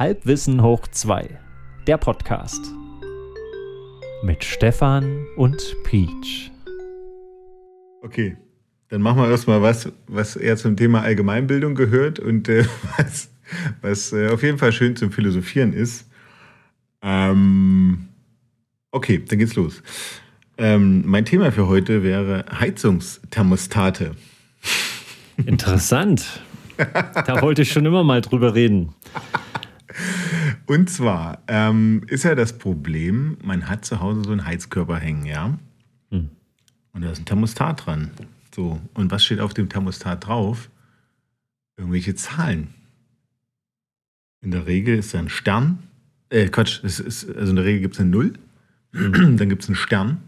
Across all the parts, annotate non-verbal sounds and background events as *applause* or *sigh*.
Halbwissen hoch 2, der Podcast. Mit Stefan und Peach. Okay, dann machen wir erstmal was, was eher zum Thema Allgemeinbildung gehört und äh, *laughs* was, was äh, auf jeden Fall schön zum Philosophieren ist. Ähm, okay, dann geht's los. Ähm, mein Thema für heute wäre Heizungsthermostate. Interessant. da wollte ich schon immer mal drüber reden. *laughs* Und zwar ähm, ist ja das Problem, man hat zu Hause so einen Heizkörper hängen, ja? Hm. Und da ist ein Thermostat dran. So, und was steht auf dem Thermostat drauf? Irgendwelche Zahlen. In der Regel ist da ein Stern. Äh, Quatsch, ist, also in der Regel gibt es eine Null. *clears throat* Dann gibt es einen Stern.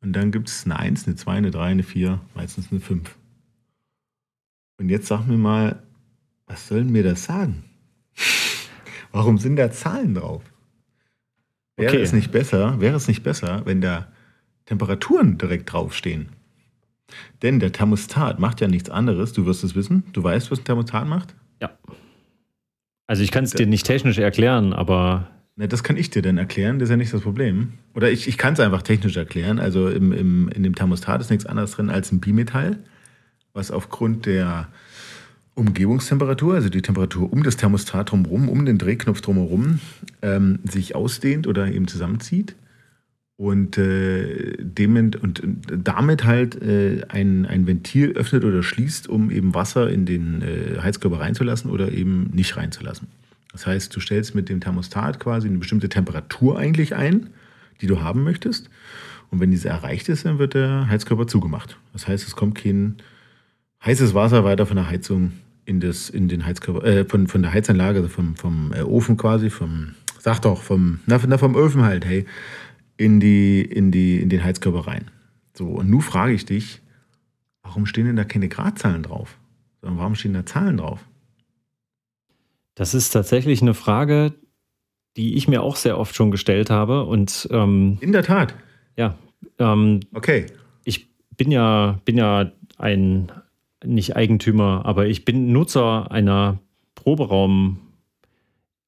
Und dann gibt es eine 1, eine 2, eine 3, eine 4, meistens eine 5. Und jetzt sag mir mal, was soll mir das sagen? Warum sind da Zahlen drauf? Wäre okay. es nicht besser, wäre es nicht besser, wenn da Temperaturen direkt draufstehen? Denn der Thermostat macht ja nichts anderes. Du wirst es wissen. Du weißt, was ein Thermostat macht? Ja. Also ich kann es dir nicht technisch erklären, aber. Ne, das kann ich dir dann erklären, das ist ja nicht das Problem. Oder ich, ich kann es einfach technisch erklären. Also im, im, in dem Thermostat ist nichts anderes drin als ein Bimetall, was aufgrund der Umgebungstemperatur, also die Temperatur um das Thermostat drumherum, um den Drehknopf drumherum, ähm, sich ausdehnt oder eben zusammenzieht und, äh, dem, und, damit halt äh, ein, ein Ventil öffnet oder schließt, um eben Wasser in den äh, Heizkörper reinzulassen oder eben nicht reinzulassen. Das heißt, du stellst mit dem Thermostat quasi eine bestimmte Temperatur eigentlich ein, die du haben möchtest. Und wenn diese erreicht ist, dann wird der Heizkörper zugemacht. Das heißt, es kommt kein heißes Wasser weiter von der Heizung in, das, in den Heizkörper, äh, von, von der Heizanlage, also vom, vom äh, Ofen quasi, vom, sag doch, vom, na, na, vom Ofen halt, hey, in, die, in, die, in den Heizkörper rein. So, und nun frage ich dich, warum stehen denn da keine Gradzahlen drauf? Sondern warum stehen da Zahlen drauf? Das ist tatsächlich eine Frage, die ich mir auch sehr oft schon gestellt habe. Und, ähm, in der Tat. Ja. Ähm, okay. Ich bin ja, bin ja ein nicht Eigentümer, aber ich bin Nutzer einer Proberaum,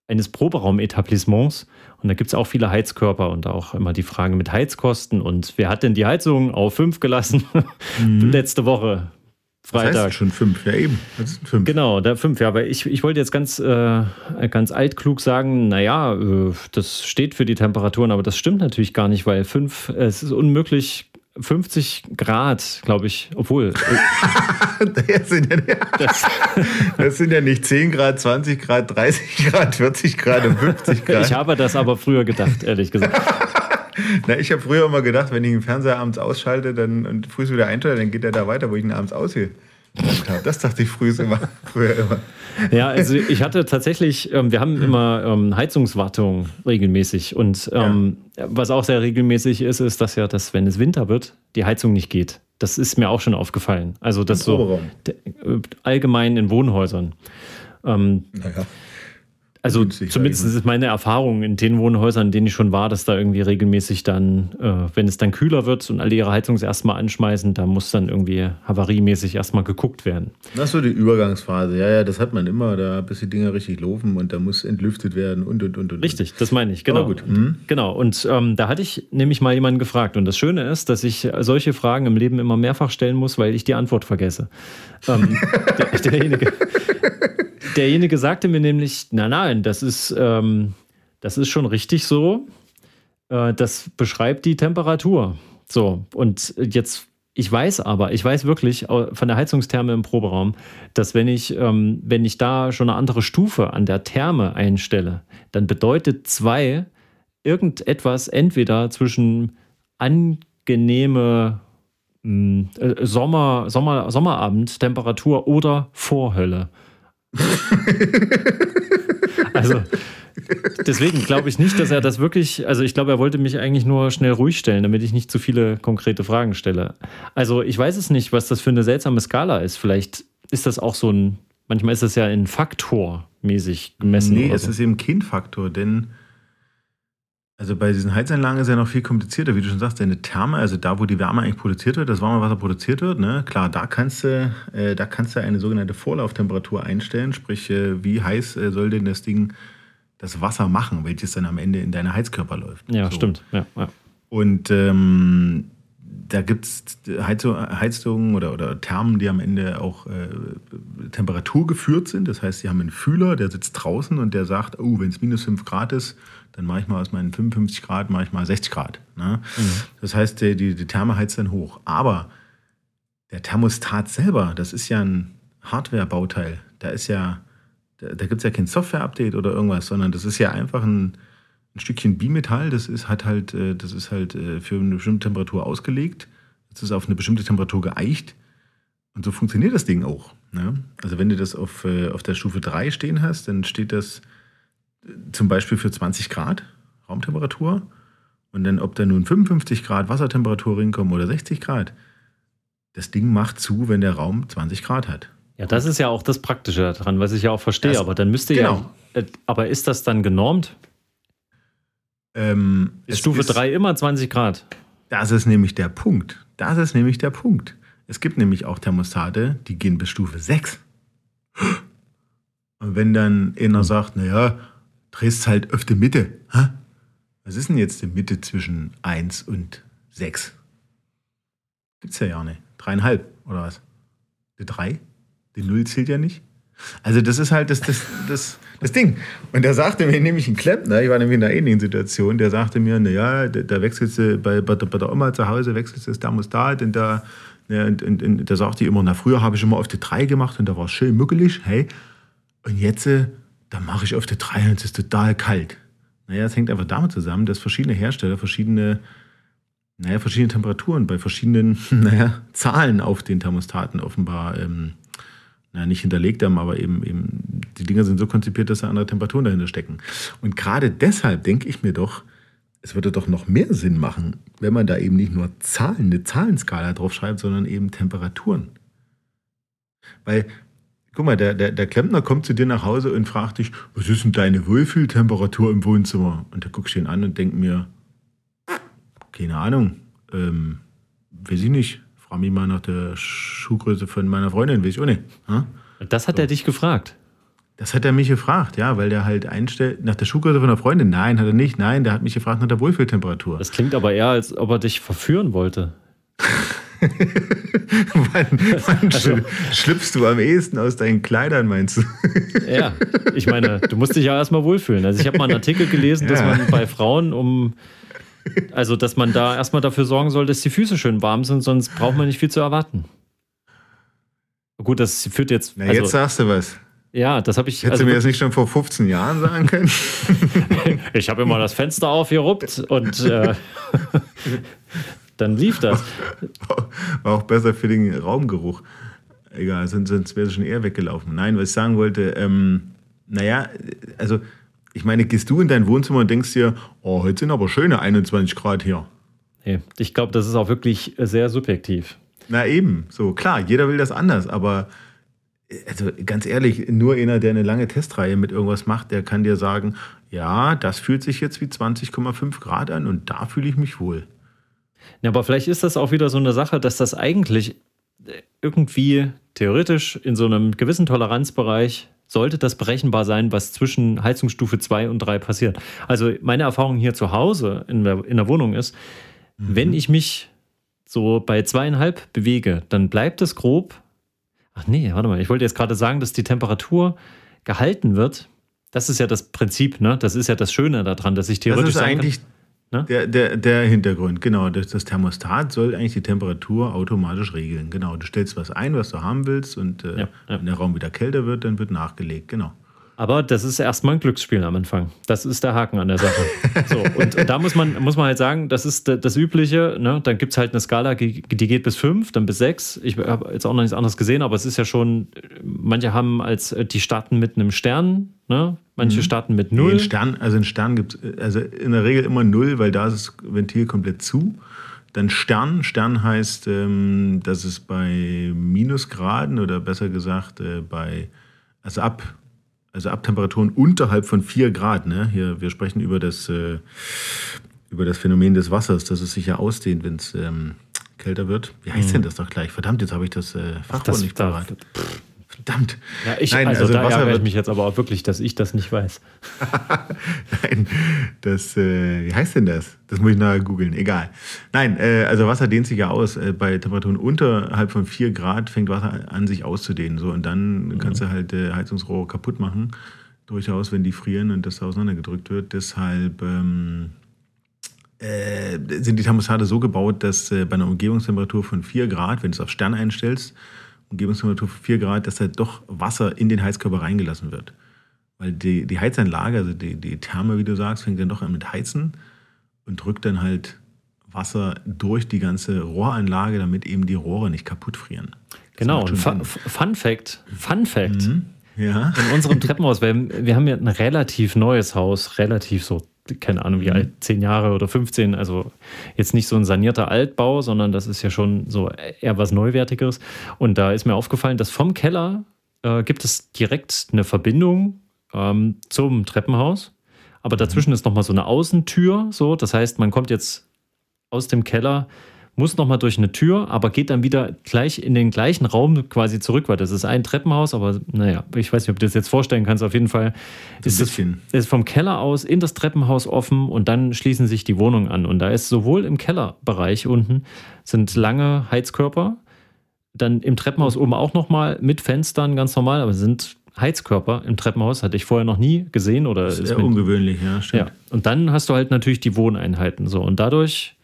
eines Proberaumetablissements und da gibt es auch viele Heizkörper und auch immer die Frage mit Heizkosten und wer hat denn die Heizung auf fünf gelassen mhm. *laughs* letzte Woche? Freitag. Das heißt schon fünf, ja eben. Fünf. Genau, da fünf, ja, aber ich, ich wollte jetzt ganz, äh, ganz altklug sagen, naja, äh, das steht für die Temperaturen, aber das stimmt natürlich gar nicht, weil fünf, äh, es ist unmöglich, 50 Grad, glaube ich, obwohl. *laughs* das, sind ja, das, das, sind ja nicht 10 Grad, 20 Grad, 30 Grad, 40 Grad und 50 Grad. Ich habe das aber früher gedacht, ehrlich gesagt. *laughs* Na, ich habe früher immer gedacht, wenn ich den Fernseher abends ausschalte dann, und früh wieder einschalte, dann geht er da weiter, wo ich ihn abends aussehe. Das dachte ich früher immer. Früher immer. Ja, also ich hatte tatsächlich, ähm, wir haben immer ähm, Heizungswartung regelmäßig. Und ähm, ja. was auch sehr regelmäßig ist, ist, dass ja, dass, wenn es Winter wird, die Heizung nicht geht. Das ist mir auch schon aufgefallen. Also das so äh, allgemein in Wohnhäusern. Ähm, naja. Also zumindest ist meine Erfahrung in den Wohnhäusern, in denen ich schon war, dass da irgendwie regelmäßig dann, äh, wenn es dann kühler wird und alle ihre Heizung erstmal anschmeißen, da muss dann irgendwie havariemäßig erstmal geguckt werden. Das ist so die Übergangsphase. Ja, ja, das hat man immer, da bis die Dinger richtig laufen und da muss entlüftet werden und und und und. Richtig, das meine ich, genau. gut. Mhm. Genau. Und ähm, da hatte ich nämlich mal jemanden gefragt. Und das Schöne ist, dass ich solche Fragen im Leben immer mehrfach stellen muss, weil ich die Antwort vergesse. Ähm, der, *laughs* derjenige derjenige sagte mir nämlich, nein, nein, das ist, ähm, das ist schon richtig so. Äh, das beschreibt die Temperatur. So, und jetzt, ich weiß aber, ich weiß wirklich von der Heizungstherme im Proberaum, dass wenn ich, ähm, wenn ich da schon eine andere Stufe an der Therme einstelle, dann bedeutet zwei irgendetwas entweder zwischen angenehme hm, äh, Sommer, Sommer, Sommerabendtemperatur oder Vorhölle. Also deswegen glaube ich nicht, dass er das wirklich, also ich glaube, er wollte mich eigentlich nur schnell ruhig stellen, damit ich nicht zu viele konkrete Fragen stelle. Also ich weiß es nicht, was das für eine seltsame Skala ist. Vielleicht ist das auch so ein, manchmal ist das ja in Faktor mäßig gemessen. Nee, es so. ist eben kein Faktor, denn also bei diesen Heizanlagen ist ja noch viel komplizierter, wie du schon sagst, deine Therme, also da, wo die Wärme eigentlich produziert wird, das Warmwasser produziert wird, ne? klar, da kannst du, äh, da kannst du eine sogenannte Vorlauftemperatur einstellen, sprich, äh, wie heiß äh, soll denn das Ding das Wasser machen, welches dann am Ende in deine Heizkörper läuft. Ja, so. stimmt. Ja, ja. Und ähm, da gibt es Heizungen oder, oder Thermen, die am Ende auch äh, temperaturgeführt sind. Das heißt, sie haben einen Fühler, der sitzt draußen und der sagt, oh, wenn es minus 5 Grad ist, dann mache ich mal aus meinen 55 Grad, mache ich mal 60 Grad. Ne? Mhm. Das heißt, die, die, die Therme heizt dann hoch. Aber der Thermostat selber, das ist ja ein Hardware-Bauteil. Da ist ja, da, da gibt es ja kein Software-Update oder irgendwas, sondern das ist ja einfach ein, ein Stückchen Bimetall. Das ist, hat halt, äh, das ist halt äh, für eine bestimmte Temperatur ausgelegt. Das ist auf eine bestimmte Temperatur geeicht. Und so funktioniert das Ding auch. Ne? Also wenn du das auf, äh, auf der Stufe 3 stehen hast, dann steht das zum Beispiel für 20 Grad Raumtemperatur. Und dann, ob da nun 55 Grad Wassertemperatur reinkommen oder 60 Grad, das Ding macht zu, wenn der Raum 20 Grad hat. Ja, das ist ja auch das Praktische daran, was ich ja auch verstehe. Das, aber dann müsste genau. ja. Äh, aber ist das dann genormt? Ähm, ist Stufe ist, 3 immer 20 Grad? Das ist nämlich der Punkt. Das ist nämlich der Punkt. Es gibt nämlich auch Thermostate, die gehen bis Stufe 6. Und wenn dann einer sagt, naja, drehst halt auf die Mitte. Hä? Was ist denn jetzt die Mitte zwischen 1 und 6? Gibt's ja ja nicht. Dreieinhalb oder was? Die 3? Die 0 zählt ja nicht. Also das ist halt das, das, das, das Ding. Und der sagte mir nämlich ein Klempner, ich war nämlich in einer ähnlichen Situation, der sagte mir, naja, da, wechselst du bei, bei, bei der Oma zu Hause, wechselst du das Thermostat und da, ja, und, und, und da sagte ich immer, na früher habe ich immer auf die 3 gemacht und da war es schön muckelig, hey. Und jetzt äh, dann mache ich auf der 3 und es ist total kalt. Naja, es hängt einfach damit zusammen, dass verschiedene Hersteller verschiedene, naja, verschiedene Temperaturen bei verschiedenen, *laughs* naja, Zahlen auf den Thermostaten offenbar ähm, naja, nicht hinterlegt haben, aber eben, eben, die Dinger sind so konzipiert, dass da andere Temperaturen dahinter stecken. Und gerade deshalb denke ich mir doch, es würde doch noch mehr Sinn machen, wenn man da eben nicht nur Zahlen, eine Zahlenskala drauf schreibt, sondern eben Temperaturen. Weil Guck mal, der, der, der Klempner kommt zu dir nach Hause und fragt dich, was ist denn deine Wohlfühltemperatur im Wohnzimmer? Und da guckst du ihn an und denkt mir, keine Ahnung, ähm, weiß ich nicht. Frag mich mal nach der Schuhgröße von meiner Freundin, weiß ich auch nicht. Ha? Das hat so. er dich gefragt. Das hat er mich gefragt, ja, weil der halt einstellt, nach der Schuhgröße von der Freundin. Nein, hat er nicht. Nein, der hat mich gefragt nach der Wohlfühltemperatur. Das klingt aber eher, als ob er dich verführen wollte. *laughs* *laughs* wann, wann also, schlüpfst du am ehesten aus deinen Kleidern, meinst du? *laughs* ja, ich meine, du musst dich ja erstmal wohlfühlen. Also ich habe mal einen Artikel gelesen, ja. dass man bei Frauen um also, dass man da erstmal dafür sorgen soll, dass die Füße schön warm sind, sonst braucht man nicht viel zu erwarten. Gut, das führt jetzt. Na, also, jetzt sagst du was. Ja, das habe ich. Hättest also, du mir das nicht schon vor 15 Jahren sagen können? *laughs* ich habe immer das Fenster aufgeruppt und äh, dann lief das. *laughs* War auch besser für den Raumgeruch. Egal, sonst, sonst wäre es schon eher weggelaufen. Nein, was ich sagen wollte, ähm, naja, also ich meine, gehst du in dein Wohnzimmer und denkst dir, oh, heute sind aber schöne 21 Grad hier. Nee, ich glaube, das ist auch wirklich sehr subjektiv. Na eben, so klar, jeder will das anders, aber also ganz ehrlich, nur einer, der eine lange Testreihe mit irgendwas macht, der kann dir sagen, ja, das fühlt sich jetzt wie 20,5 Grad an und da fühle ich mich wohl. Ja, aber vielleicht ist das auch wieder so eine Sache, dass das eigentlich irgendwie theoretisch in so einem gewissen Toleranzbereich sollte das berechenbar sein, was zwischen Heizungsstufe 2 und 3 passiert. Also meine Erfahrung hier zu Hause in der, in der Wohnung ist, mhm. wenn ich mich so bei zweieinhalb bewege, dann bleibt es grob. Ach nee, warte mal, ich wollte jetzt gerade sagen, dass die Temperatur gehalten wird. Das ist ja das Prinzip, ne? Das ist ja das Schöne daran, dass ich theoretisch. Das ist eigentlich kann, Ne? Der, der, der Hintergrund, genau. Das, das, Thermostat soll eigentlich die Temperatur automatisch regeln. Genau. Du stellst was ein, was du haben willst, und äh, ja, ja. wenn der Raum wieder kälter wird, dann wird nachgelegt. Genau. Aber das ist erstmal ein Glücksspiel am Anfang. Das ist der Haken an der Sache. so, und, und, da muss man, muss man halt sagen, das ist das Übliche. Ne? Dann gibt es halt eine Skala, die geht bis fünf, dann bis sechs. Ich habe jetzt auch noch nichts anderes gesehen, aber es ist ja schon, manche haben als, die starten mit einem Stern, ne? manche mhm. starten mit null. Nee, Stern, also ein Stern gibt es also in der Regel immer null, weil da ist das Ventil komplett zu. Dann Stern. Stern heißt, ähm, dass es bei Minusgraden oder besser gesagt äh, bei, also ab also ab Temperaturen unterhalb von 4 Grad. Ne? Hier, wir sprechen über das, äh, über das Phänomen des Wassers, dass es sich ja ausdehnt, wenn es ähm, kälter wird. Wie heißt mhm. denn das doch gleich? Verdammt, jetzt habe ich das äh, Fachwort nicht parat. Verdammt. Ja, ich, Nein, also, also da Wasser ärgere ich mich jetzt aber auch wirklich, dass ich das nicht weiß. *laughs* Nein, das, äh, wie heißt denn das? Das muss ich nachher googeln, egal. Nein, äh, also Wasser dehnt sich ja aus. Äh, bei Temperaturen unterhalb von 4 Grad fängt Wasser an, sich auszudehnen. So, und dann mhm. kannst du halt äh, Heizungsrohre kaputt machen. Durchaus, wenn die frieren und das auseinandergedrückt wird. Deshalb ähm, äh, sind die Thermostate so gebaut, dass äh, bei einer Umgebungstemperatur von 4 Grad, wenn du es auf Stern einstellst, Umgebungstemperatur von 4 Grad, dass halt doch Wasser in den Heizkörper reingelassen wird. Weil die, die Heizanlage, also die, die Therme, wie du sagst, fängt dann doch an mit Heizen und drückt dann halt Wasser durch die ganze Rohranlage, damit eben die Rohre nicht kaputt frieren. Das genau, und Fun, Fun Fact, Fun Fact. Mhm. Ja. In unserem Treppenhaus, wir, wir haben ja ein relativ neues Haus, relativ so keine Ahnung wie alt, zehn Jahre oder 15, also jetzt nicht so ein sanierter Altbau, sondern das ist ja schon so eher was Neuwertigeres. Und da ist mir aufgefallen, dass vom Keller äh, gibt es direkt eine Verbindung ähm, zum Treppenhaus. Aber dazwischen mhm. ist nochmal so eine Außentür, so. Das heißt, man kommt jetzt aus dem Keller muss nochmal durch eine Tür, aber geht dann wieder gleich in den gleichen Raum quasi zurück, weil das ist ein Treppenhaus, aber naja, ich weiß nicht, ob du das jetzt vorstellen kannst. Auf jeden Fall ist es ist vom Keller aus in das Treppenhaus offen und dann schließen sich die Wohnungen an. Und da ist sowohl im Kellerbereich unten sind lange Heizkörper, dann im Treppenhaus oben auch nochmal mit Fenstern ganz normal, aber sind Heizkörper im Treppenhaus, hatte ich vorher noch nie gesehen oder das ist, ist ungewöhnlich, ja, stimmt. Ja. Und dann hast du halt natürlich die Wohneinheiten so und dadurch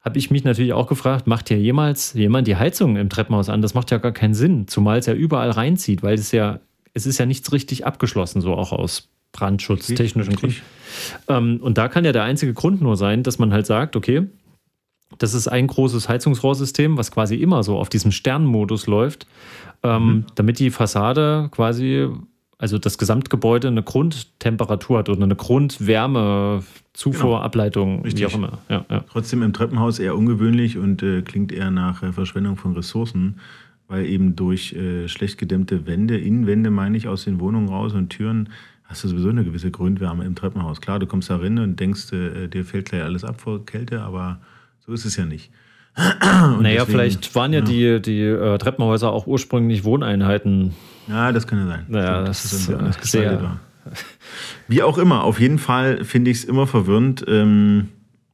habe ich mich natürlich auch gefragt, macht hier jemals jemand die Heizung im Treppenhaus an? Das macht ja gar keinen Sinn, zumal es ja überall reinzieht, weil es ja, es ist ja nichts richtig abgeschlossen, so auch aus brandschutztechnischen Gründen. Ähm, und da kann ja der einzige Grund nur sein, dass man halt sagt, okay, das ist ein großes Heizungsrohrsystem, was quasi immer so auf diesem Sternmodus läuft, ähm, mhm. damit die Fassade quasi also das Gesamtgebäude eine Grundtemperatur hat oder eine Grundwärmezufuhr, genau. Ableitung, Richtig. wie auch immer. Ja, ja. Trotzdem im Treppenhaus eher ungewöhnlich und äh, klingt eher nach äh, Verschwendung von Ressourcen, weil eben durch äh, schlecht gedämmte Wände, Innenwände meine ich, aus den Wohnungen raus und Türen, hast du sowieso eine gewisse Grundwärme im Treppenhaus. Klar, du kommst da rein und denkst, äh, dir fällt gleich alles ab vor Kälte, aber so ist es ja nicht. *clears throat* Und naja, deswegen, vielleicht waren ja, ja. die, die äh, Treppenhäuser auch ursprünglich Wohneinheiten. Ja, das kann ja sein. Naja, das, das ist äh, sehr. Wie auch immer, auf jeden Fall finde ich es immer verwirrend, ähm,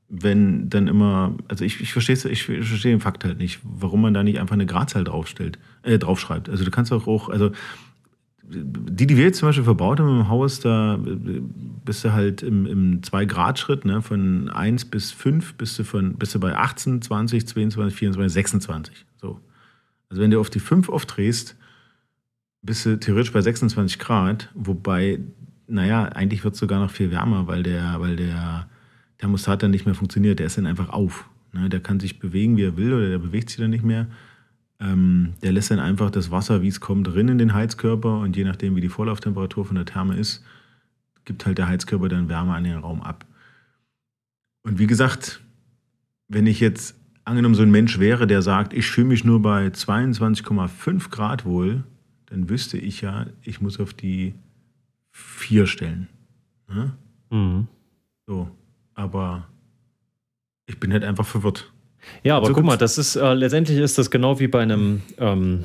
wenn dann immer, also ich, ich verstehe ich verstehe den Fakt halt nicht, warum man da nicht einfach eine Gradzahl draufstellt, äh, draufschreibt. Also du kannst auch, auch also die, die wir jetzt zum Beispiel verbaut haben im Haus, da bist du halt im, im 2-Grad-Schritt, ne, von 1 bis 5 bist du, von, bist du bei 18, 20, 22, 24, 26. So. Also wenn du auf die 5 aufdrehst, bist du theoretisch bei 26 Grad, wobei, naja, eigentlich wird es sogar noch viel wärmer, weil der, weil der Thermostat dann nicht mehr funktioniert. Der ist dann einfach auf. Ne? Der kann sich bewegen, wie er will, oder der bewegt sich dann nicht mehr. Ähm, der lässt dann einfach das Wasser, wie es kommt, drin in den Heizkörper und je nachdem, wie die Vorlauftemperatur von der Therme ist, gibt halt der Heizkörper dann Wärme an den Raum ab. Und wie gesagt, wenn ich jetzt angenommen so ein Mensch wäre, der sagt, ich fühle mich nur bei 22,5 Grad wohl, dann wüsste ich ja, ich muss auf die 4 stellen. Ne? Mhm. So, aber ich bin halt einfach verwirrt. Ja, aber so guck mal, das ist äh, letztendlich ist das genau wie bei einem ähm,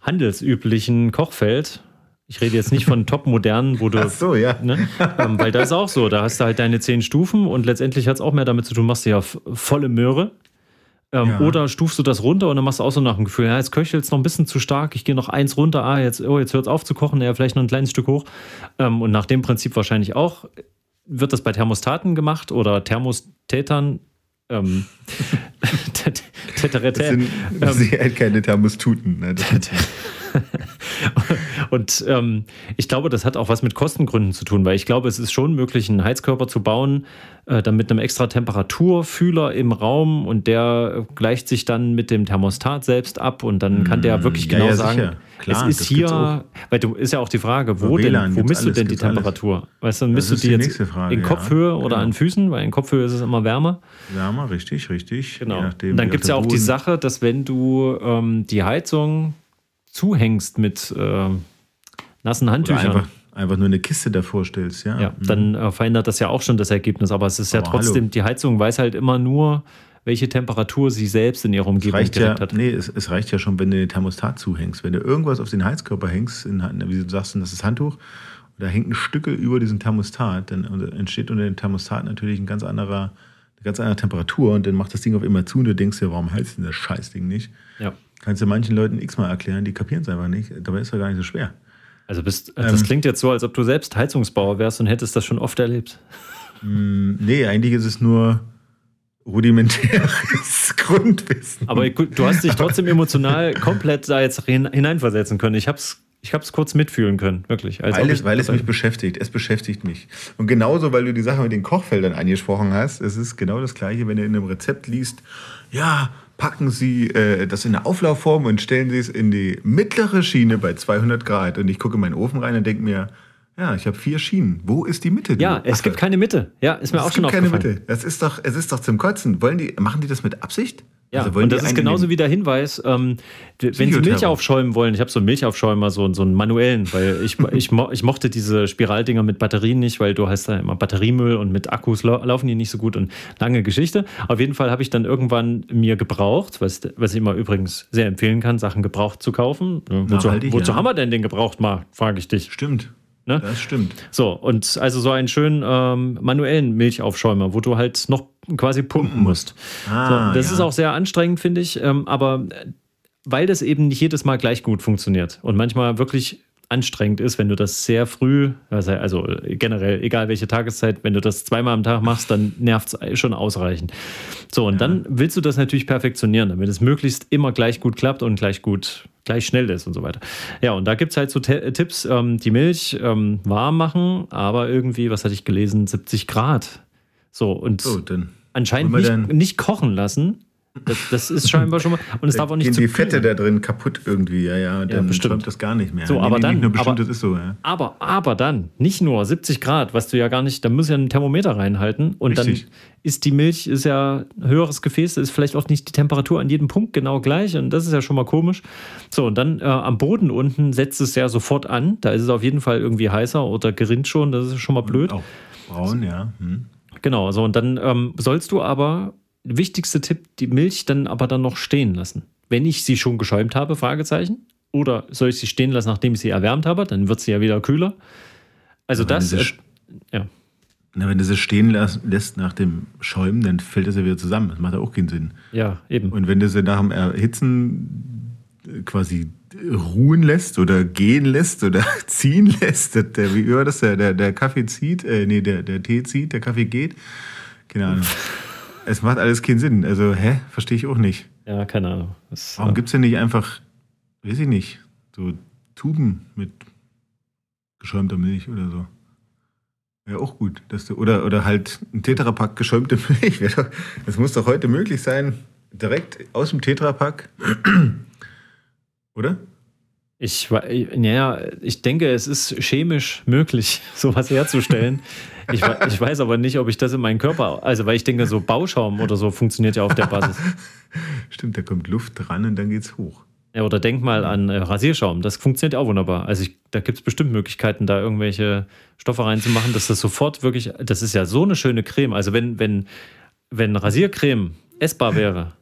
handelsüblichen Kochfeld. Ich rede jetzt nicht von *laughs* topmodernen, wo du. Ach so, ja. Ne, ähm, weil da ist auch so, da hast du halt deine zehn Stufen und letztendlich hat es auch mehr damit zu tun, machst du ja volle Möhre. Ähm, ja. Oder stufst du das runter und dann machst du auch so nach dem Gefühl, ja, jetzt köchelt es noch ein bisschen zu stark, ich gehe noch eins runter, ah, jetzt, oh, jetzt hört es auf zu kochen, ja, vielleicht noch ein kleines Stück hoch. Ähm, und nach dem Prinzip wahrscheinlich auch. Wird das bei Thermostaten gemacht oder Thermostätern? Ähm, *laughs* das sind ähm, halt keine Thermostuten. Ne? *laughs* *laughs* und ähm, ich glaube, das hat auch was mit Kostengründen zu tun, weil ich glaube, es ist schon möglich, einen Heizkörper zu bauen, äh, dann mit einem extra Temperaturfühler im Raum und der gleicht sich dann mit dem Thermostat selbst ab und dann kann der mm, wirklich ja, genau ja, sagen, Klar, es ist hier, weil du ist ja auch die Frage, wo denn, wo misst du denn die Temperatur? Alles. Weißt du, misst du die, die jetzt Frage, in Kopfhöhe ja. oder genau. an Füßen, weil in Kopfhöhe ist es immer wärmer. Wärmer, richtig, richtig. Genau. Nachdem, und dann gibt es ja auch die Sache, dass wenn du ähm, die Heizung zuhängst mit äh, nassen Handtüchern. Einfach, einfach, nur eine Kiste davor stellst, ja. Ja, mhm. dann äh, verändert das ja auch schon das Ergebnis. Aber es ist aber ja trotzdem, hallo. die Heizung weiß halt immer nur, welche Temperatur sie selbst in ihrer Umgebung reicht ja, hat. Nee, es, es, reicht ja schon, wenn du den Thermostat zuhängst. Wenn du irgendwas auf den Heizkörper hängst, in, wie du sagst, das ist Handtuch, da hängt ein Stückel über diesen Thermostat, dann entsteht unter dem Thermostat natürlich ein ganz anderer, eine ganz andere Temperatur und dann macht das Ding auf immer zu und du denkst dir, warum heizt denn das Scheißding nicht? Ja. Kannst du manchen Leuten x-mal erklären, die kapieren es einfach nicht. Dabei ist es ja gar nicht so schwer. Also bist, das ähm, klingt jetzt so, als ob du selbst Heizungsbauer wärst und hättest das schon oft erlebt. Mm, nee, eigentlich ist es nur rudimentäres *laughs* Grundwissen. Aber du hast dich trotzdem emotional komplett da jetzt hineinversetzen können. Ich habe es ich habe es kurz mitfühlen können, wirklich. weil es, weil es mich beschäftigt. Es beschäftigt mich. Und genauso, weil du die Sache mit den Kochfeldern angesprochen hast, es ist genau das Gleiche, wenn du in einem Rezept liest, ja, packen Sie äh, das in eine Auflaufform und stellen Sie es in die mittlere Schiene bei 200 Grad. Und ich gucke in meinen Ofen rein und denke mir, ja, ich habe vier Schienen. Wo ist die Mitte? Ja, es gibt keine Mitte. Ja, ist mir es auch schon aufgefallen. Es gibt keine Mitte. Das ist doch, es ist doch zum Kotzen. Wollen die, machen die das mit Absicht? Ja, also und das ist genauso wie der Hinweis, ähm, wenn Sie Milch aufschäumen wollen, ich habe so einen Milchaufschäumer, so, so einen manuellen, weil ich, *laughs* ich, ich mochte diese Spiraldinger mit Batterien nicht, weil du hast da immer Batteriemüll und mit Akkus laufen die nicht so gut und lange Geschichte. Auf jeden Fall habe ich dann irgendwann mir gebraucht, was, was ich immer übrigens sehr empfehlen kann, Sachen gebraucht zu kaufen. Wozu, wozu ja. haben wir denn den Gebrauchtmarkt, frage ich dich. Stimmt. Ne? Das stimmt. So, und also so einen schönen ähm, manuellen Milchaufschäumer, wo du halt noch quasi pumpen musst. Ah, so, das ja. ist auch sehr anstrengend, finde ich, ähm, aber äh, weil das eben nicht jedes Mal gleich gut funktioniert und manchmal wirklich anstrengend ist, wenn du das sehr früh, also generell, egal welche Tageszeit, wenn du das zweimal am Tag machst, dann nervt es schon ausreichend. So, und ja. dann willst du das natürlich perfektionieren, damit es möglichst immer gleich gut klappt und gleich gut, gleich schnell ist und so weiter. Ja, und da gibt es halt so Tipps, ähm, die Milch ähm, warm machen, aber irgendwie, was hatte ich gelesen, 70 Grad. So, und so, anscheinend nicht, nicht kochen lassen, das, das, ist scheinbar schon mal. Und es darf auch nicht Gehen zu die Fette da drin kaputt irgendwie, ja, ja. Dann ja, bestimmt. das gar nicht mehr. So, aber nee, dann. Nur bestimmt, aber, das ist so, ja. aber, aber dann, nicht nur 70 Grad, was du ja gar nicht, da muss ja ein Thermometer reinhalten. Und Richtig. dann ist die Milch, ist ja ein höheres Gefäß, ist vielleicht auch nicht die Temperatur an jedem Punkt genau gleich. Und das ist ja schon mal komisch. So, und dann äh, am Boden unten setzt es ja sofort an. Da ist es auf jeden Fall irgendwie heißer oder gerinnt schon. Das ist schon mal blöd. Auch braun, ja. Hm. Genau, so und dann ähm, sollst du aber wichtigste Tipp, die Milch dann aber dann noch stehen lassen. Wenn ich sie schon geschäumt habe, Fragezeichen. Oder soll ich sie stehen lassen, nachdem ich sie erwärmt habe? Dann wird sie ja wieder kühler. Also ja, das, äh, ja. Na, wenn du sie stehen lässt nach dem Schäumen, dann fällt das ja wieder zusammen. Das macht ja auch keinen Sinn. Ja, eben. Und wenn du sie nach dem Erhitzen quasi ruhen lässt oder gehen lässt oder *laughs* ziehen lässt, der, wie war das, der, der, der Kaffee zieht, äh, nee, der, der Tee zieht, der Kaffee geht. Keine Ahnung. *laughs* Es macht alles keinen Sinn. Also, hä? Verstehe ich auch nicht. Ja, keine Ahnung. Das, Warum gibt es denn nicht einfach, weiß ich nicht, so Tuben mit geschäumter Milch oder so? Wäre auch gut. Dass du, oder, oder halt ein Tetrapack geschäumte *laughs* Milch. Das muss doch heute möglich sein, direkt aus dem Tetrapack. Oder? Ich, ja, ich denke, es ist chemisch möglich, *laughs* sowas herzustellen. *laughs* Ich, ich, weiß aber nicht, ob ich das in meinen Körper, also weil ich denke, so Bauschaum oder so funktioniert ja auf der Basis. *laughs* Stimmt, da kommt Luft dran und dann geht's hoch. Ja, oder denk mal an äh, Rasierschaum, das funktioniert auch wunderbar. Also ich, da gibt es bestimmt Möglichkeiten, da irgendwelche Stoffe reinzumachen, dass das sofort wirklich, das ist ja so eine schöne Creme. Also wenn, wenn, wenn Rasiercreme essbar wäre,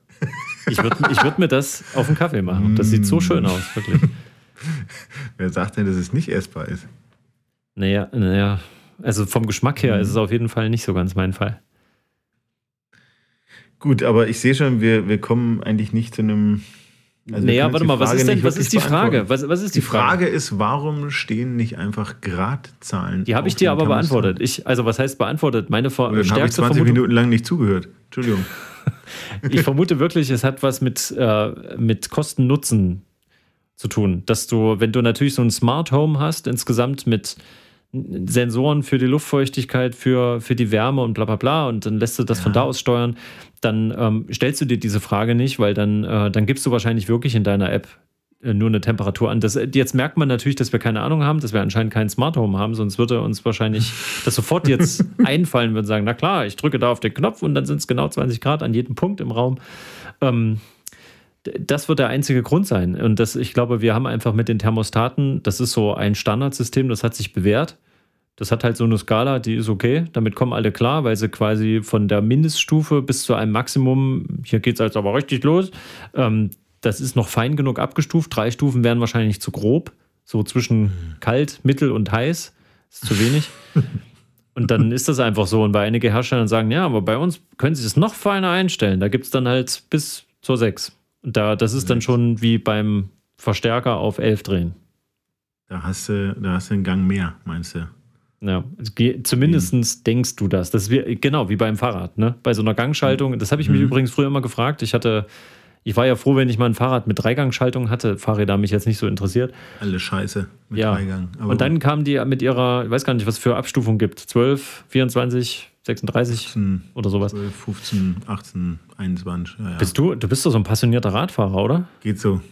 ich würde ich würd mir das auf den Kaffee machen. Das sieht so schön aus, wirklich. *laughs* Wer sagt denn, dass es nicht essbar ist? Naja, naja, also vom Geschmack her mhm. ist es auf jeden Fall nicht so ganz mein Fall. Gut, aber ich sehe schon, wir, wir kommen eigentlich nicht zu einem. Also naja, warte mal, was ist denn, was ist die Frage? Was, was ist die, die Frage? Frage ist, warum stehen nicht einfach Gradzahlen? Die habe ich dir aber beantwortet. Ich, also was heißt beantwortet? Meine Ver Dann habe ich 20 Vermutung, Minuten lang nicht zugehört. Entschuldigung. *laughs* ich vermute wirklich, es hat was mit, äh, mit Kosten-Nutzen zu tun. Dass du, wenn du natürlich so ein Smart Home hast, insgesamt mit Sensoren für die Luftfeuchtigkeit, für, für die Wärme und bla bla bla und dann lässt du das ja. von da aus steuern, dann ähm, stellst du dir diese Frage nicht, weil dann, äh, dann gibst du wahrscheinlich wirklich in deiner App äh, nur eine Temperatur an. Das, jetzt merkt man natürlich, dass wir keine Ahnung haben, dass wir anscheinend kein Smart Home haben, sonst würde uns wahrscheinlich *laughs* das sofort jetzt einfallen, würden sagen, na klar, ich drücke da auf den Knopf und dann sind es genau 20 Grad an jedem Punkt im Raum. Ähm, das wird der einzige Grund sein. Und das, ich glaube, wir haben einfach mit den Thermostaten, das ist so ein Standardsystem, das hat sich bewährt. Das hat halt so eine Skala, die ist okay. Damit kommen alle klar, weil sie quasi von der Mindeststufe bis zu einem Maximum, hier geht es jetzt aber richtig los, ähm, das ist noch fein genug abgestuft. Drei Stufen wären wahrscheinlich zu grob. So zwischen kalt, mittel und heiß. Ist zu wenig. *laughs* Und dann ist das einfach so. Und bei einigen Herstellern sagen, ja, aber bei uns können sie es noch feiner einstellen. Da gibt es dann halt bis zur 6. Und da, das ist dann schon wie beim Verstärker auf 11 drehen. Da hast du, da hast du einen Gang mehr, meinst du? Ja, zumindest mhm. denkst du das. Das ist wie, genau wie beim Fahrrad, ne? Bei so einer Gangschaltung. Das habe ich mich mhm. übrigens früher immer gefragt. Ich hatte, ich war ja froh, wenn ich mal ein Fahrrad mit Dreigangschaltung hatte. Fahrräder haben mich jetzt nicht so interessiert. Alle Scheiße mit ja. Dreigang. Aber und dann kamen die mit ihrer, ich weiß gar nicht, was für Abstufung gibt. 12, 24, 36 15, oder sowas. 12, 15, 18, 21. Ja, ja. Bist du, du bist doch so ein passionierter Radfahrer, oder? Geht so.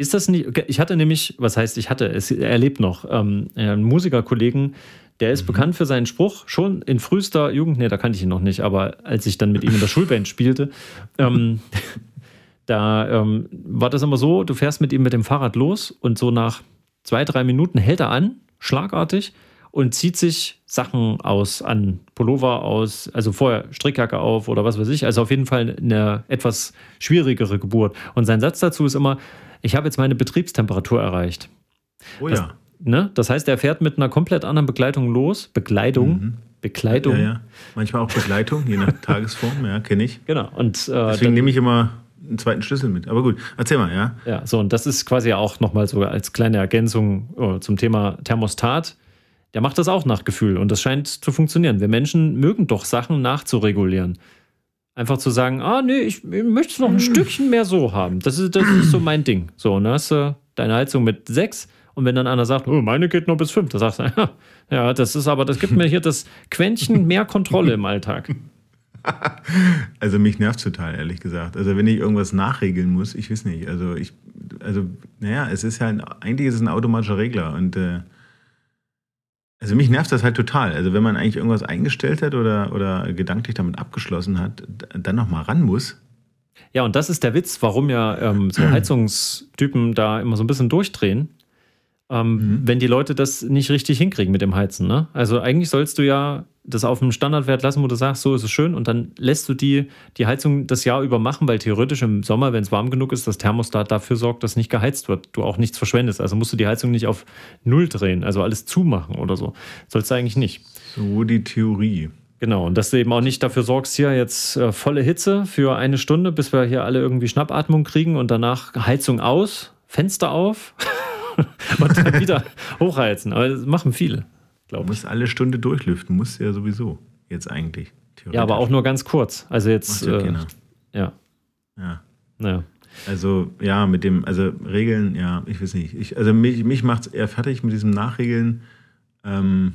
Ist das nicht, ich hatte nämlich, was heißt, ich hatte, es, er lebt noch, ähm, einen Musikerkollegen, der ist mhm. bekannt für seinen Spruch, schon in frühester Jugend, nee, da kannte ich ihn noch nicht, aber als ich dann mit ihm in der *laughs* Schulband spielte, ähm, da ähm, war das immer so, du fährst mit ihm mit dem Fahrrad los und so nach zwei, drei Minuten hält er an, schlagartig, und zieht sich Sachen aus, an Pullover aus, also vorher Strickjacke auf oder was weiß ich, also auf jeden Fall eine etwas schwierigere Geburt. Und sein Satz dazu ist immer, ich habe jetzt meine Betriebstemperatur erreicht. Oh ja. Das, ne? das heißt, er fährt mit einer komplett anderen Begleitung los. Bekleidung. Mhm. Bekleidung. Ja, ja. Manchmal auch Begleitung, je nach *laughs* Tagesform, ja, kenne ich. Genau. Und, äh, Deswegen nehme ich immer einen zweiten Schlüssel mit. Aber gut, erzähl mal, ja. Ja, so, und das ist quasi auch nochmal so als kleine Ergänzung oh, zum Thema Thermostat. Der macht das auch nach Gefühl und das scheint zu funktionieren. Wir Menschen mögen doch Sachen nachzuregulieren. Einfach zu sagen, ah, nee, ich, ich möchte es noch ein hm. Stückchen mehr so haben. Das ist, das ist so *clears throat* mein Ding. So, und dann hast du deine Heizung mit sechs und wenn dann einer sagt, oh, meine geht nur bis fünf, dann sagst du, *laughs* ja, das ist aber, das gibt mir hier das Quäntchen mehr Kontrolle im Alltag. *laughs* Also mich nervt total, ehrlich gesagt. Also wenn ich irgendwas nachregeln muss, ich weiß nicht. Also ich, also, naja, es ist ja ein, eigentlich ist es ein automatischer Regler und äh, also mich nervt das halt total. Also wenn man eigentlich irgendwas eingestellt hat oder, oder gedanklich damit abgeschlossen hat, dann nochmal ran muss. Ja, und das ist der Witz, warum ja ähm, so *clears throat* Heizungstypen da immer so ein bisschen durchdrehen ähm, mhm. wenn die Leute das nicht richtig hinkriegen mit dem Heizen. Ne? Also eigentlich sollst du ja das auf einem Standardwert lassen, wo du sagst, so ist es schön, und dann lässt du die, die Heizung das Jahr über machen, weil theoretisch im Sommer, wenn es warm genug ist, das Thermostat dafür sorgt, dass nicht geheizt wird, du auch nichts verschwendest. Also musst du die Heizung nicht auf Null drehen, also alles zumachen oder so. Sollst du eigentlich nicht. So die Theorie. Genau, und dass du eben auch nicht dafür sorgst, hier jetzt äh, volle Hitze für eine Stunde, bis wir hier alle irgendwie Schnappatmung kriegen und danach Heizung aus, Fenster auf. *laughs* *laughs* und dann wieder hochheizen. Aber das machen viele, glaube ich. Du musst alle Stunde durchlüften, musst du ja sowieso. Jetzt eigentlich. Ja, aber auch nur ganz kurz. Also jetzt. Ja, äh, ja. Ja. Naja. Also, ja, mit dem, also Regeln, ja, ich weiß nicht. Ich, also mich, mich macht es eher fertig mit diesem Nachregeln. Ähm,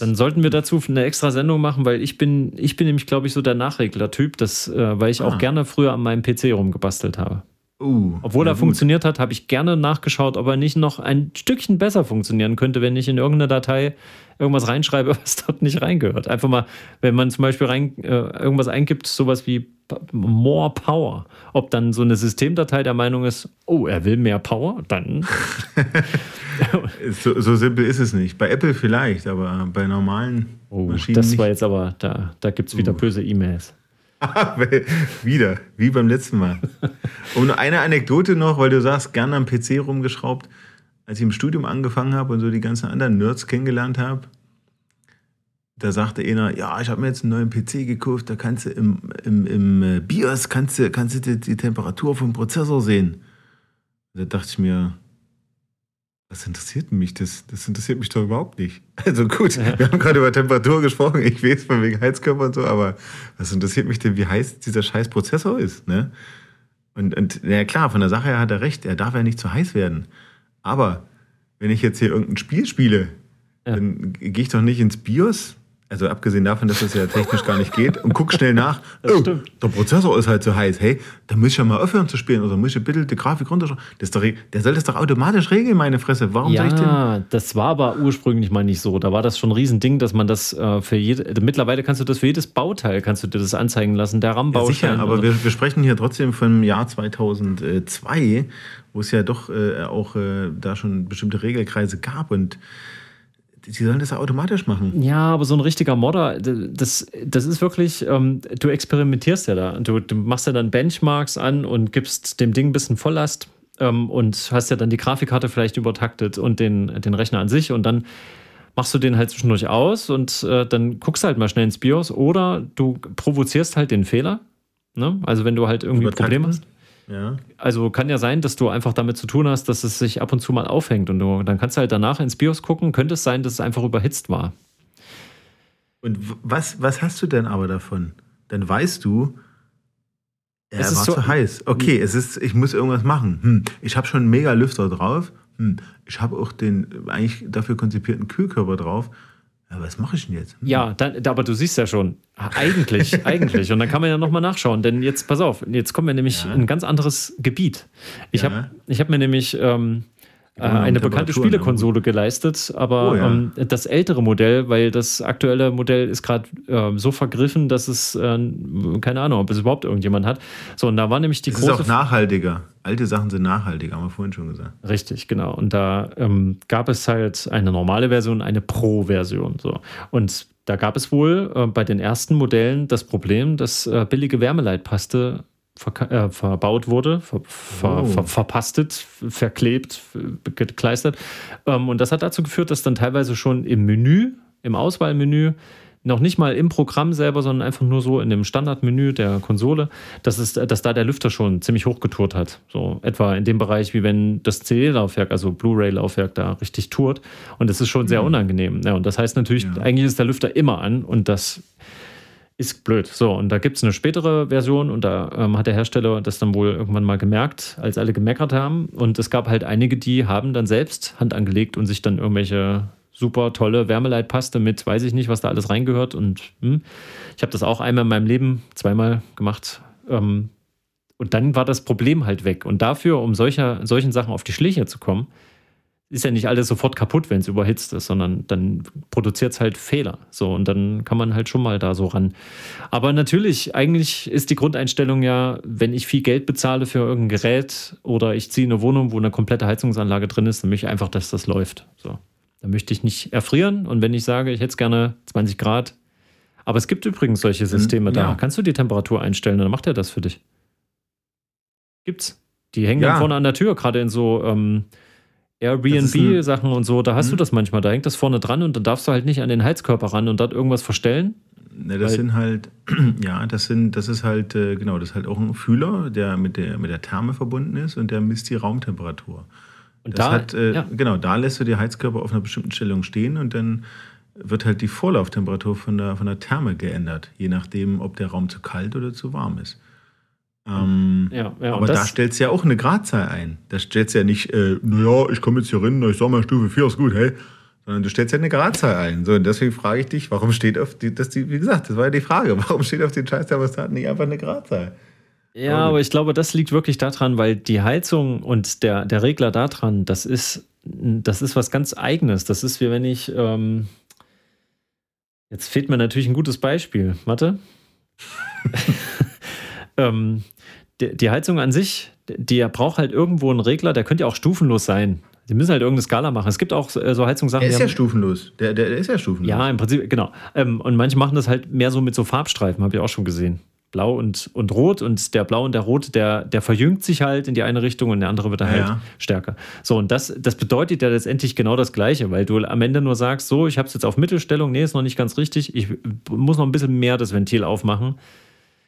dann sollten wir dazu eine extra Sendung machen, weil ich bin, ich bin nämlich, glaube ich, so der Nachregler-Typ, äh, weil ich ah. auch gerne früher an meinem PC rumgebastelt habe. Uh, Obwohl er gut. funktioniert hat, habe ich gerne nachgeschaut, ob er nicht noch ein Stückchen besser funktionieren könnte, wenn ich in irgendeine Datei irgendwas reinschreibe, *laughs* was dort nicht reingehört. Einfach mal, wenn man zum Beispiel rein, äh, irgendwas eingibt, sowas wie More Power. Ob dann so eine Systemdatei der Meinung ist, oh, er will mehr Power, dann. *laughs* so, so, simpel ist es nicht. Bei Apple vielleicht, aber bei normalen oh, Maschinen. Das nicht. war jetzt aber, da, da gibt es wieder uh. böse E-Mails. Wieder, wie beim letzten Mal. Und eine Anekdote noch, weil du sagst, gerne am PC rumgeschraubt. Als ich im Studium angefangen habe und so die ganzen anderen Nerds kennengelernt habe, da sagte einer, ja, ich habe mir jetzt einen neuen PC gekauft, da kannst du im, im, im äh, BIOS kannst du, kannst du die, die Temperatur vom Prozessor sehen. Da dachte ich mir, was interessiert mich das? Das interessiert mich doch überhaupt nicht. *laughs* Also gut, ja. wir haben gerade über Temperatur gesprochen, ich weiß von wegen Heizkörper und so, aber was interessiert mich denn, wie heiß dieser scheiß Prozessor ist? Ne? Und, und ja klar, von der Sache her hat er recht, er darf ja nicht zu heiß werden. Aber wenn ich jetzt hier irgendein Spiel spiele, ja. dann gehe ich doch nicht ins BIOS also abgesehen davon, dass das ja technisch gar nicht geht, und guck schnell nach, *laughs* oh, der Prozessor ist halt so heiß, hey, da muss ich ja mal aufhören zu spielen oder muss ich bitte die Grafik runterschrauben. Das doch, der soll das doch automatisch regeln, meine Fresse. Warum ja, soll ich denn? Ja, das war aber ursprünglich mal nicht so. Da war das schon ein Riesending, dass man das äh, für jede, mittlerweile kannst du das für jedes Bauteil, kannst du dir das anzeigen lassen, der RAM-Baustein. Ja, sicher, aber wir, wir, sprechen hier trotzdem vom Jahr 2002, wo es ja doch äh, auch äh, da schon bestimmte Regelkreise gab und Sie sollen das automatisch machen. Ja, aber so ein richtiger Modder, das, das ist wirklich, ähm, du experimentierst ja da. Du, du machst ja dann Benchmarks an und gibst dem Ding ein bisschen Volllast ähm, und hast ja dann die Grafikkarte vielleicht übertaktet und den, den Rechner an sich und dann machst du den halt zwischendurch aus und äh, dann guckst du halt mal schnell ins BIOS oder du provozierst halt den Fehler. Ne? Also wenn du halt irgendwie ein Problem hast. Ja. Also kann ja sein, dass du einfach damit zu tun hast, dass es sich ab und zu mal aufhängt und du, dann kannst du halt danach ins BIOS gucken, könnte es sein, dass es einfach überhitzt war. Und was, was hast du denn aber davon? Dann weißt du, er es war so, zu heiß. Okay, es ist, ich muss irgendwas machen. Hm, ich habe schon einen mega Lüfter drauf. Hm, ich habe auch den eigentlich dafür konzipierten Kühlkörper drauf. Ja, was mache ich denn jetzt? Hm. Ja, dann, aber du siehst ja schon, eigentlich, *laughs* eigentlich. Und dann kann man ja nochmal nachschauen, denn jetzt, pass auf, jetzt kommen wir nämlich ja. in ein ganz anderes Gebiet. Ich ja. habe hab mir nämlich ähm, äh, eine bekannte Spielekonsole geleistet, aber oh, ja. ähm, das ältere Modell, weil das aktuelle Modell ist gerade äh, so vergriffen, dass es, äh, keine Ahnung, ob es überhaupt irgendjemand hat. So, und da war nämlich die es große. ist auch nachhaltiger. Alte Sachen sind nachhaltiger, haben wir vorhin schon gesagt. Richtig, genau. Und da ähm, gab es halt eine normale Version, eine Pro-Version. So. Und da gab es wohl äh, bei den ersten Modellen das Problem, dass äh, billige Wärmeleitpaste äh, verbaut wurde, ver ver oh. ver verpastet, verklebt, gekleistert. Ähm, und das hat dazu geführt, dass dann teilweise schon im Menü, im Auswahlmenü, noch nicht mal im Programm selber, sondern einfach nur so in dem Standardmenü der Konsole, dass, es, dass da der Lüfter schon ziemlich hochgetourt hat. So etwa in dem Bereich, wie wenn das CD-Laufwerk, also Blu-ray-Laufwerk, da richtig tourt. Und das ist schon sehr mhm. unangenehm. Ja, und das heißt natürlich, ja. eigentlich ist der Lüfter immer an und das ist blöd. So, und da gibt es eine spätere Version und da ähm, hat der Hersteller das dann wohl irgendwann mal gemerkt, als alle gemeckert haben. Und es gab halt einige, die haben dann selbst Hand angelegt und sich dann irgendwelche super tolle Wärmeleitpaste mit, weiß ich nicht, was da alles reingehört. Und hm, ich habe das auch einmal in meinem Leben zweimal gemacht. Ähm, und dann war das Problem halt weg. Und dafür, um solcher, solchen Sachen auf die Schliche zu kommen, ist ja nicht alles sofort kaputt, wenn es überhitzt ist, sondern dann produziert es halt Fehler. So, und dann kann man halt schon mal da so ran. Aber natürlich, eigentlich ist die Grundeinstellung ja, wenn ich viel Geld bezahle für irgendein Gerät oder ich ziehe eine Wohnung, wo eine komplette Heizungsanlage drin ist, dann möchte ich einfach, dass das läuft. So. Dann möchte ich nicht erfrieren. Und wenn ich sage, ich hätte es gerne 20 Grad. Aber es gibt übrigens solche mhm, Systeme ja. da. Kannst du die Temperatur einstellen, dann macht er das für dich. Gibt's. Die hängen ja. dann vorne an der Tür, gerade in so. Ähm, Airbnb-Sachen und so, da hast hm. du das manchmal. Da hängt das vorne dran und dann darfst du halt nicht an den Heizkörper ran und dort irgendwas verstellen. Ne, das sind halt, *clears throat* ja, das sind, das ist halt, äh, genau, das ist halt auch ein Fühler, der mit der, mit der Therme verbunden ist und der misst die Raumtemperatur. Und das da, hat, äh, ja. genau, da lässt du die Heizkörper auf einer bestimmten Stellung stehen und dann wird halt die Vorlauftemperatur von der, von der Therme geändert, je nachdem, ob der Raum zu kalt oder zu warm ist. Ähm, ja, ja, aber da stellst du ja auch eine Gradzahl ein. Da stellst du ja nicht, äh, naja, ich komme jetzt hier rein, ich sag mal Stufe 4 ist gut, hey. Sondern du stellst ja eine Gradzahl ein. So, und deswegen frage ich dich, warum steht auf die, das die, wie gesagt, das war ja die Frage, *laughs* warum steht auf den scheiß Thermostaten nicht einfach eine Gradzahl? Ja, aber ich glaube, das liegt wirklich daran, weil die Heizung und der, der Regler daran, das ist, das ist was ganz Eigenes. Das ist wie wenn ich, ähm, jetzt fehlt mir natürlich ein gutes Beispiel. Warte. *laughs* ähm, die Heizung an sich, die braucht halt irgendwo einen Regler, der könnte ja auch stufenlos sein. Die müssen halt irgendeine Skala machen. Es gibt auch äh, so Heizungssachen. Der ist ja stufenlos. Der, der, der, ist ja stufenlos. Ja, im Prinzip, genau. Ähm, und manche machen das halt mehr so mit so Farbstreifen, habe ich auch schon gesehen. Blau und, und Rot und der Blau und der Rot, der, der verjüngt sich halt in die eine Richtung und der andere wird dann halt ja. stärker. So, und das, das bedeutet ja letztendlich genau das Gleiche, weil du am Ende nur sagst, so, ich habe es jetzt auf Mittelstellung, nee, ist noch nicht ganz richtig, ich muss noch ein bisschen mehr das Ventil aufmachen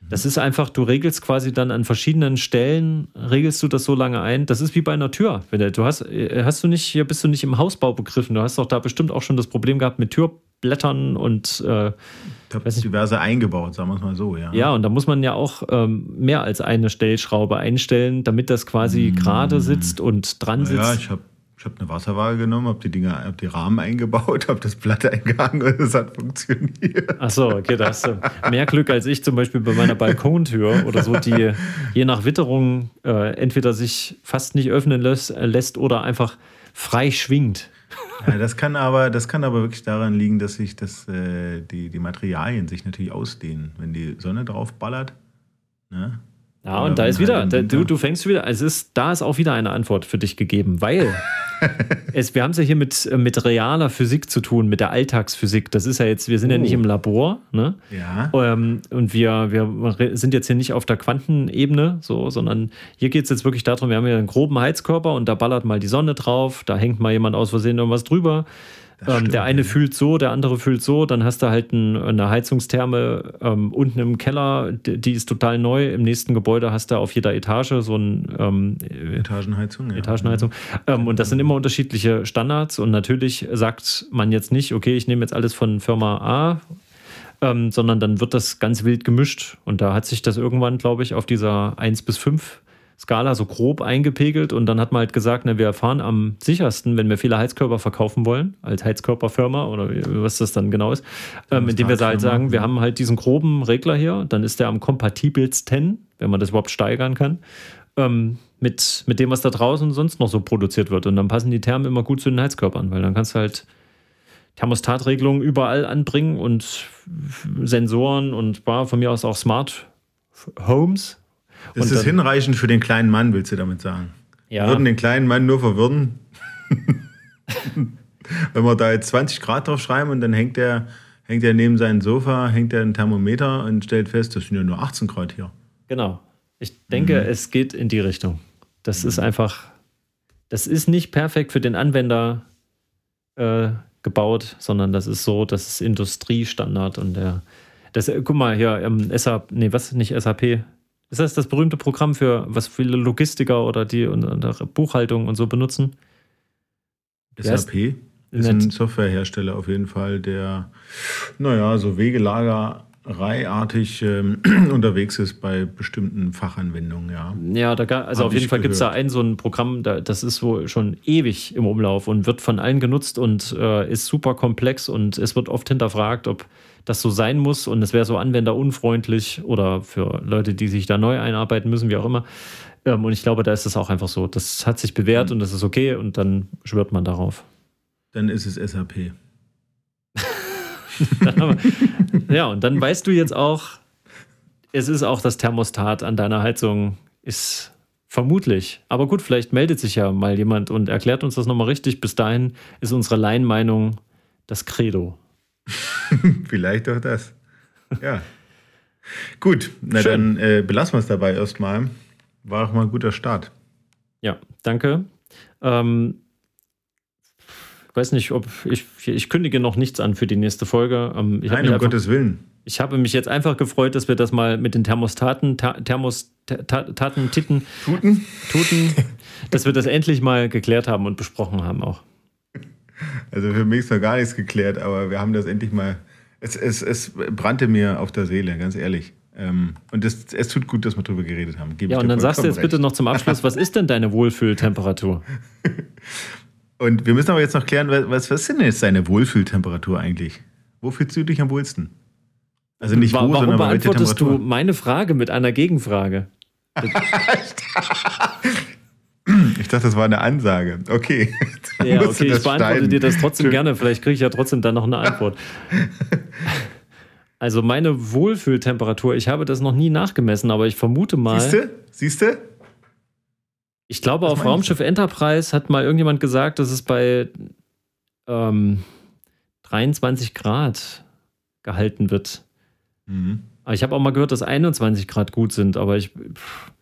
das ist einfach, du regelst quasi dann an verschiedenen Stellen, regelst du das so lange ein. Das ist wie bei einer Tür. Du hast, äh, hast du nicht, hier bist du nicht im Hausbau begriffen. Du hast doch da bestimmt auch schon das Problem gehabt mit Türblättern und äh, ich habe diverse eingebaut, sagen wir es mal so, ja. Ja, und da muss man ja auch ähm, mehr als eine Stellschraube einstellen, damit das quasi mmh. gerade sitzt und dran sitzt. Ja, ich habe ich habe eine Wasserwaage genommen, habe die Dinger, habe die Rahmen eingebaut, habe das Blatt eingehangen und es hat funktioniert. Ach so, okay, da hast du mehr Glück als ich zum Beispiel bei meiner Balkontür oder so, die je nach Witterung äh, entweder sich fast nicht öffnen lässt, äh, lässt oder einfach frei schwingt. Ja, das kann aber, das kann aber wirklich daran liegen, dass sich das, äh, die, die Materialien sich natürlich ausdehnen. Wenn die Sonne drauf ballert, ne, ja, und da ist wieder, da, du, du fängst wieder, es ist, da ist auch wieder eine Antwort für dich gegeben, weil *laughs* es, wir haben es ja hier mit, mit realer Physik zu tun, mit der Alltagsphysik. Das ist ja jetzt, wir sind oh. ja nicht im Labor, ne? Ja. Ähm, und wir, wir sind jetzt hier nicht auf der Quantenebene, so, sondern hier geht es jetzt wirklich darum, wir haben hier einen groben Heizkörper und da ballert mal die Sonne drauf, da hängt mal jemand aus Versehen irgendwas drüber. Ähm, der eine fühlt so, der andere fühlt so. Dann hast du halt ein, eine Heizungstherme ähm, unten im Keller, die, die, ist total neu. Im nächsten Gebäude hast du auf jeder Etage so ein ähm, Etagenheizung. Ja. Etagenheizung. Ähm, und das sind immer unterschiedliche Standards. Und natürlich sagt man jetzt nicht, okay, ich nehme jetzt alles von Firma A. Ähm, sondern dann wird das ganz wild gemischt. Und da hat sich das irgendwann, glaube ich, auf dieser 1 bis 5 Skala so grob eingepegelt und dann hat man halt gesagt, na, wir erfahren am sichersten, wenn wir viele Heizkörper verkaufen wollen, als Heizkörperfirma oder was das dann genau ist, ähm, indem wir halt sagen, wir haben halt diesen groben Regler hier, dann ist der am kompatibelsten, wenn man das überhaupt steigern kann, ähm, mit, mit dem, was da draußen sonst noch so produziert wird. Und dann passen die Thermen immer gut zu den Heizkörpern, weil dann kannst du halt Thermostatregelungen überall anbringen und Sensoren und war von mir aus auch Smart Homes, das ist hinreichend für den kleinen Mann, willst du damit sagen? Ja. Wir würden den kleinen Mann nur verwirren, *laughs* wenn wir da jetzt 20 Grad drauf schreiben und dann hängt der, hängt er neben seinem Sofa, hängt er ein Thermometer und stellt fest, das sind ja nur 18 Grad hier. Genau. Ich denke, mhm. es geht in die Richtung. Das mhm. ist einfach, das ist nicht perfekt für den Anwender äh, gebaut, sondern das ist so, das ist Industriestandard und der, das, guck mal hier, ähm, SAP, nee, was, nicht SAP, ist das das berühmte Programm für was viele Logistiker oder die und, und Buchhaltung und so benutzen? SAP ist ein Softwarehersteller auf jeden Fall, der, naja, so Wegelagereiartig ähm, *clears throat* unterwegs ist bei bestimmten Fachanwendungen, ja. Ja, da, also Hab auf jeden Fall gibt es da ein so ein Programm, das ist wohl schon ewig im Umlauf und wird von allen genutzt und äh, ist super komplex und es wird oft hinterfragt, ob das so sein muss und es wäre so anwenderunfreundlich oder für Leute, die sich da neu einarbeiten müssen, wie auch immer. Ähm, und ich glaube, da ist es auch einfach so. Das hat sich bewährt mhm. und das ist okay und dann schwört man darauf. Dann ist es SAP. *laughs* ja, und dann weißt du jetzt auch, es ist auch das Thermostat an deiner Heizung, ist vermutlich. Aber gut, vielleicht meldet sich ja mal jemand und erklärt uns das nochmal richtig. Bis dahin ist unsere Laienmeinung das Credo. *laughs* Vielleicht auch das. Ja. Gut, na Schön. dann äh, belassen wir es dabei erstmal. War auch mal ein guter Start. Ja, danke. Ähm, weiß nicht, ob ich, ich kündige noch nichts an für die nächste Folge. Ähm, Nein, um einfach, Gottes Willen. Ich habe mich jetzt einfach gefreut, dass wir das mal mit den Thermostaten, Thermostaten, Titten, Tuten, Tuten, dass wir das endlich mal geklärt haben und besprochen haben auch. Also für mich ist noch gar nichts geklärt, aber wir haben das endlich mal. Es, es, es brannte mir auf der Seele, ganz ehrlich. Ähm, und es, es tut gut, dass wir darüber geredet haben. Gebe ja, und dann sagst du jetzt recht. bitte noch zum Abschluss, was ist denn deine Wohlfühltemperatur? *laughs* und wir müssen aber jetzt noch klären, was, was ist denn jetzt deine Wohlfühltemperatur eigentlich? Wo fühlst du dich am wohlsten? Also nicht wo, Warum sondern beantwortest du meine Frage mit einer Gegenfrage? *laughs* Ich dachte, das war eine Ansage. Okay. *laughs* Ja, okay, ich beantworte schneiden. dir das trotzdem gerne. Vielleicht kriege ich ja trotzdem dann noch eine Antwort. *laughs* Also meine Wohlfühltemperatur, ich habe das noch nie nachgemessen, aber ich vermute mal. Siehst du? Siehst du? Ich glaube, Was auf Raumschiff Enterprise hat mal irgendjemand gesagt, dass es bei ähm, 23 Grad gehalten wird. Mhm. Aber ich habe auch mal gehört, dass 21 Grad gut sind, aber ich. Pff,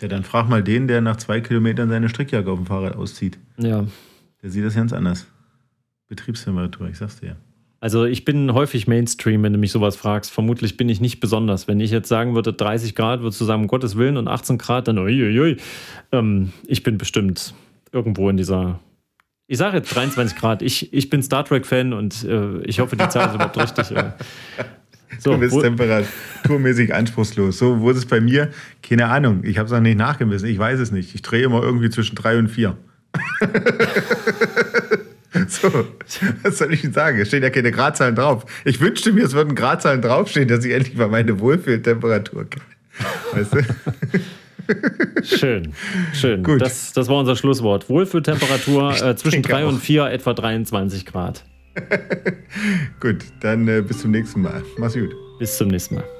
ja, dann frag mal den, der nach zwei Kilometern seine Strickjacke auf dem Fahrrad auszieht. Ja. Der sieht das ganz anders. Betriebstemperatur, ich sag's dir. Also ich bin häufig Mainstream, wenn du mich sowas fragst. Vermutlich bin ich nicht besonders. Wenn ich jetzt sagen würde, 30 Grad, sagen, um Gottes Willen, und 18 Grad, dann uiuiui. Ähm, ich bin bestimmt irgendwo in dieser. Ich sage jetzt 23 Grad. Ich, ich bin Star Trek-Fan und äh, ich hoffe, die Zahl ist *laughs* überhaupt richtig. So, du bist temperaturmäßig anspruchslos. So, wo ist es bei mir? Keine Ahnung. Ich habe es noch nicht nachgemessen. Ich weiß es nicht. Ich drehe immer irgendwie zwischen drei und vier. *laughs* so, was soll ich denn sagen? Es stehen ja keine Gradzahlen drauf. Ich wünschte mir, es würden Gradzahlen draufstehen, dass ich endlich mal meine Wohlfühltemperatur kenne. Weißt du? Schön, schön. Gut. Das, das war unser Schlusswort. Wohlfühltemperatur äh, zwischen 3 und 4, etwa 23 Grad. *laughs* gut, dann äh, bis zum nächsten Mal. Mach's gut. Bis zum nächsten Mal.